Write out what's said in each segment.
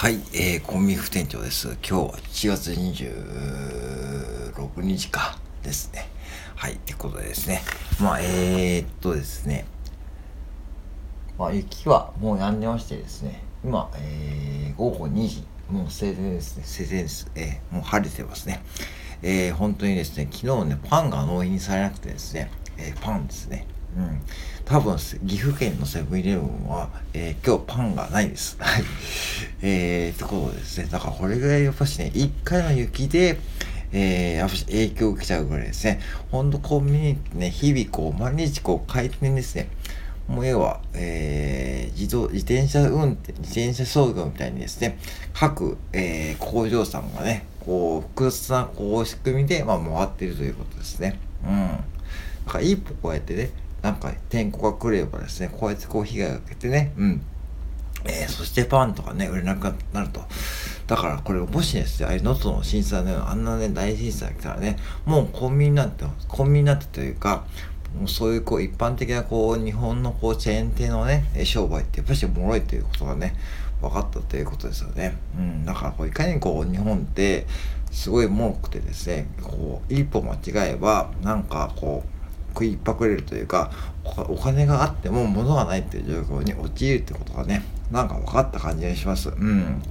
はい、えー、コンビニ副店長です。今日は7月26日かですね。はい、ってことでですね。まあ、えー、っとですね。まあ、雪はもう止んでましてですね。今、えー、午後2時。もう晴天ですね。晴天です。えー、もう晴れてますね。えー、本当にですね、昨日ね、パンが納品されなくてですね、えー、パンですね。うん。多分、岐阜県のセブンイレブンは、えー、今日パンがないです。はい。えー、ってことですね。だからこれぐらいやっぱしね、一回の雪で、えー、やっぱし影響を受けちゃうぐらいですね。ほんとコンビニってね、日々こう、毎日こう、回転ですね。もう要は、えー、自動、自転車運転、自転車操業みたいにですね、各、えー、工場さんがね、こう、複雑な、こう、仕組みで、まあ、回ってるということですね。うん。だから一歩こうやってね、なんか天候が来ればですね、こうやってこう被害を受けてね、うん。えー、そしてパンとかね、売れなくなると。だからこれもしですね、あれ、能登の震災のようなあんなね、大震災が来たらね、もうコンビニなんて、コンビニなんてというか、もうそういうこう一般的なこう日本のこうチェーン店のね、商売ってやっぱり脆いということがね、分かったということですよね。うん、だからこういかにこう日本ってすごい重くてですね、こう一歩間違えばなんかこう食いっぱくれるというかお金があっても物がないっていう状況に陥るってことがねなんか分かった感じがします。うん。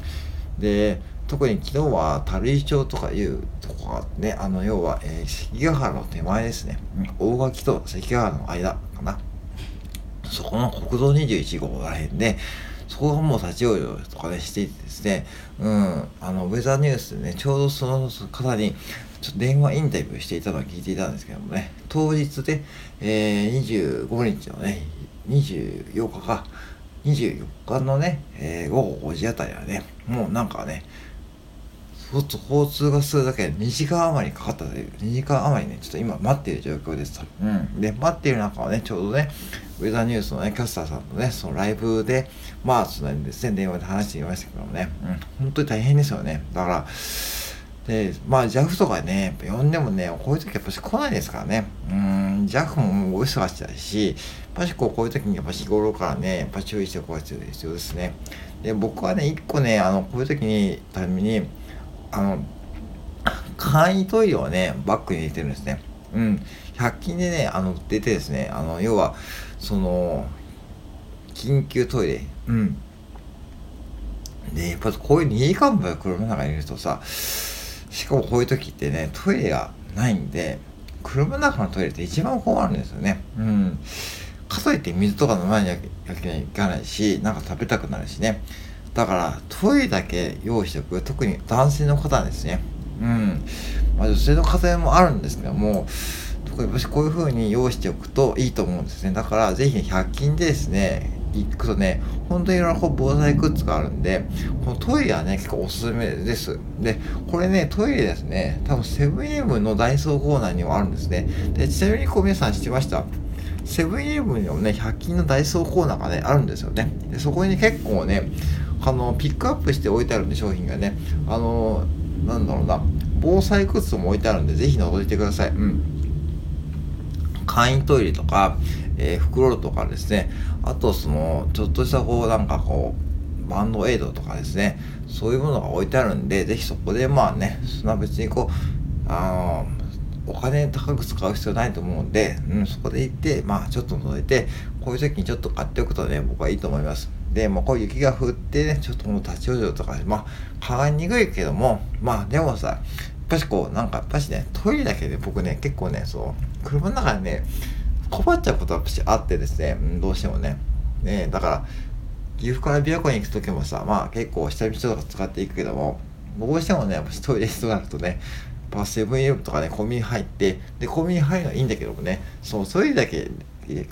で特に昨日は垂井町とかいうとこがねあの要は、えー、関ヶ原の手前ですね、大垣と関ヶ原の間かな。そこの国道21号らへんでそこがもう立ち往生とかでしていてですね、うん、あのウェザーニュースでねちょうどその方にちょっと電話インタビューしていたのを聞いていたんですけどもね、当日で、えー、25日のね、24日か、24日のね、えー、午後5時あたりはね、もうなんかね、交通がするだけで2時間余りかかったという、2時間余りね、ちょっと今待っている状況ですと。うん。で、待っている中はね、ちょうどね、ウェザーニュースのね、キャスターさんとね、そのライブで、まあ、そのですね、電話で話していましたけどもね、うん、本当に大変ですよね。だから、で、まあ JAF とかね、やっぱ呼んでもね、こういう時やっぱし来ないですからね。うん、JAF ももうお忙しだし、やっぱしこうこういう時にやっぱ日頃からね、やっぱ注意しておく必要ですね。で、僕はね、一個ね、あの、こういう時に、ために、あの、簡易トイレをね、バッグに入れてるんですね。うん。100均でね、あの、出てですね、あの、要は、その、緊急トイレ。うん。で、やっぱこういう2時間も車の中にいるとさ、しかもこういう時ってね、トイレがないんで、車の中のトイレって一番困るんですよね。うん。かといって水とか飲まなきゃいけないし、なんか食べたくなるしね。だから、トイレだけ用意しておく。特に男性の方ですね。うん。まあ女性の方もあるんですけども、特にこういう風に用意しておくといいと思うんですね。だから、ぜひ100均でですね、行くとね、本当にいろんな防災グッズがあるんで、このトイレはね、結構おすすめです。で、これね、トイレですね、多分セブンイレブンのダイソーコーナーにもあるんですね。で、ちなみにこう皆さん知ってました？セブンイレブンにもね、100均のダイソーコーナーがね、あるんですよね。で、そこに、ね、結構ね、あの、ピックアップして置いてあるんで、商品がね。あの、なんだろうな、防災グッズも置いてあるんで、ぜひ覗いてください。うん。簡易トイレとか、えー、袋とかですね、あとその、ちょっとしたこう、なんかこう、バンドエイドとかですね、そういうものが置いてあるんで、ぜひそこでまあね、そんな別にこう、あのお金高く使う必要ないと思うんで、うん、そこで行って、まあちょっと覗いて、こういう時にちょっと買っておくとね、僕はいいと思います。で、もうこう雪が降ってね、ちょっともう立ち往生とか、まあ、考えにくいけども、まあでもさ、やっぱしこう、なんかやっぱしね、トイレだけで僕ね、結構ね、そう、車の中でね、困っちゃうことはあってですね、どうしてもね。ねだから、岐阜から琵琶湖に行く時もさ、まあ結構下道とか使っていくけども、どうしてもね、やっぱしトイレとなるとね、パセブンイレブンとかね、コンビニ入って、で、コンビニ入るのはいいんだけどもね、そう、それだけ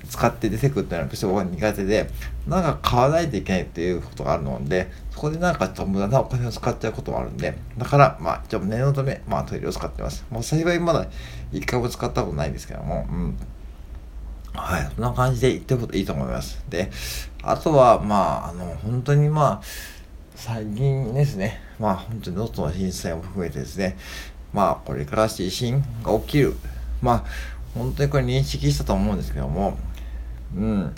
使って出てくるっていうのは、私は苦手で、なんか買わないといけないっていうことがあるので、そこでなんかちょっと無駄なお金を使っちゃうこともあるんで、だから、まあ、ちょっと念のため、まあトイレを使ってます。もう幸いまだ一回も使ったことないんですけども、うん。はい、そんな感じで言っておくといいと思います。で、あとは、まあ、あの、本当にまあ、最近ですね、まあ、本当に能登の震災も含めてですね、まあ、これから地震が起きる。まあ、本当にこれ認識したと思うんですけども、うん。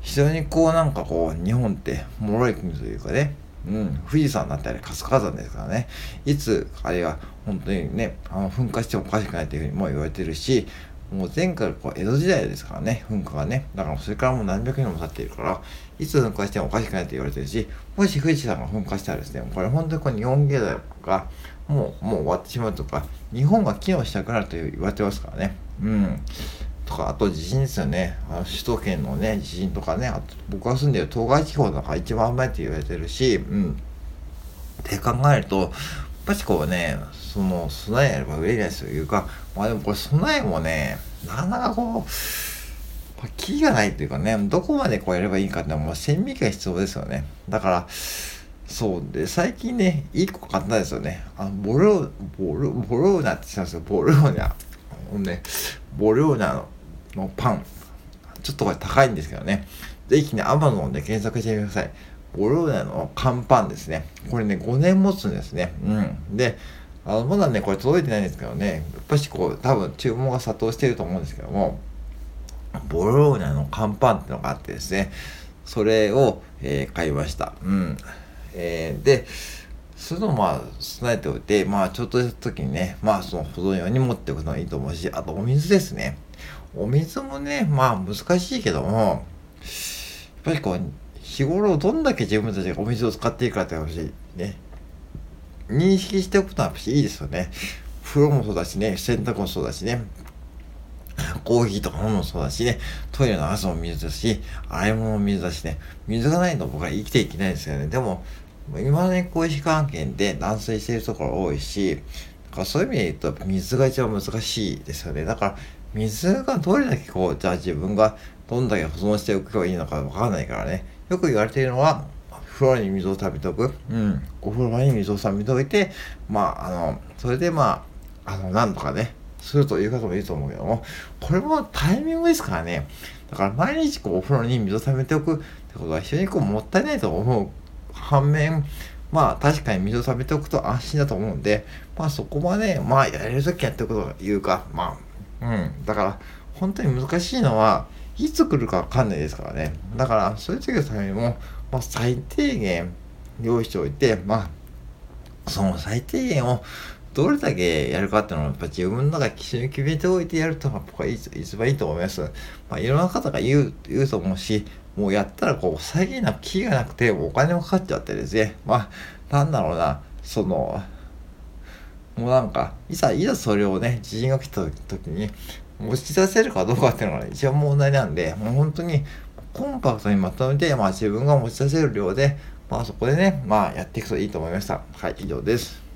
非常にこう、なんかこう、日本って脆い国というかね、うん、富士山だったり活火山ですからね、いつあれが本当にね、あの噴火してもおかしくないというふうにも言われてるし、もう前回こう江戸時代ですからね、噴火がね。だからそれからもう何百年も経っているから、いつ噴火してもおかしくないと言われてるし、もし富士山が噴火したらですね、これ本当にこう日本経済がもう、もう終わってしまうとか、日本が機能しなくなると言われてますからね。うん。とか、あと地震ですよね。あの首都圏のね、地震とかね、あと僕が住んでる東海地方なんか一番危ないって言われてるし、うん。って考えると、やっぱしこうね、その備えやれば上ですというか、まあでもこれ備えもね、なかなかこう、キーがないというかね、どこまでこうやればいいかってのはもう線引きが必要ですよね。だから、そうで、最近ね、いい子買ったんですよね。あの、ボロ、ボロ、ボローナって言ったんですよ。ボローナ。ね、ボローナのパン。ちょっとこれ高いんですけどね。ぜひね、アマゾンで検索してみてください。ボローナの乾パンですね。これね、5年持つんですね。うん。で、あの、まだね、これ届いてないんですけどね、やっぱしこう、多分注文が殺到してると思うんですけども、ボローナの乾パンってのがあってですね、それを、えー、買いました。うん。えー、で、そういうのをまあ備えておいて、まあちょっとした時にね、まあその保存用に持っておくのがいいと思うし、あとお水ですね。お水もね、まあ難しいけども、やっぱりこう、日頃どんだけ自分たちがお水を使っていくかって話ね、認識しておくとやっぱいいですよね。風呂もそうだしね、洗濯もそうだしね、コーヒーとか飲むもそうだしね、トイレの朝も水だし、洗い物も水だしね、水がないと僕は生きていけないですよね。でも、今までに小石関係で断水しているところ多いし、だからそういう意味で言うと水が一番難しいですよね。だから水がどれだけこう、じゃあ自分がどんだけ保存しておけばいいのかわからないからね。よく言われているのは、風呂に水を溜めておく。うん。お風呂場に水を溜めておいて、まあ、あの、それでまあ、あの、なんとかね、するという方もいると思うけども、これもタイミングですからね。だから毎日こうお風呂に水を溜めておくってことは非常にこうもったいないと思う反面、まあ確かに水を溜めておくと安心だと思うんで、まあそこまで、まあやれるときやっておくというか、まあ、うん。だから本当に難しいのは、いつ来るかわかんないですからね。だからそういう時のためにも、まあ最低限用意しておいて、まあ、その最低限をどれだけやるかっていうのはやっぱ自分の中で基準決めておいてやると僕はいい一番いいと思います。まあいろんな方が言う、言うと思うし、もうやったらこう、再現な気がなくて、お金もかかっちゃってですね。まあ、なんだろうな、その、もうなんか、いざ、いざそれをね、地震が来た時に、持ち出せるかどうかっていうのが、ね、一番問題なんで、もう本当に、コンパクトにまとめて、まあ自分が持ち出せる量で、まあそこでね、まあやっていくといいと思いました。はい、以上です。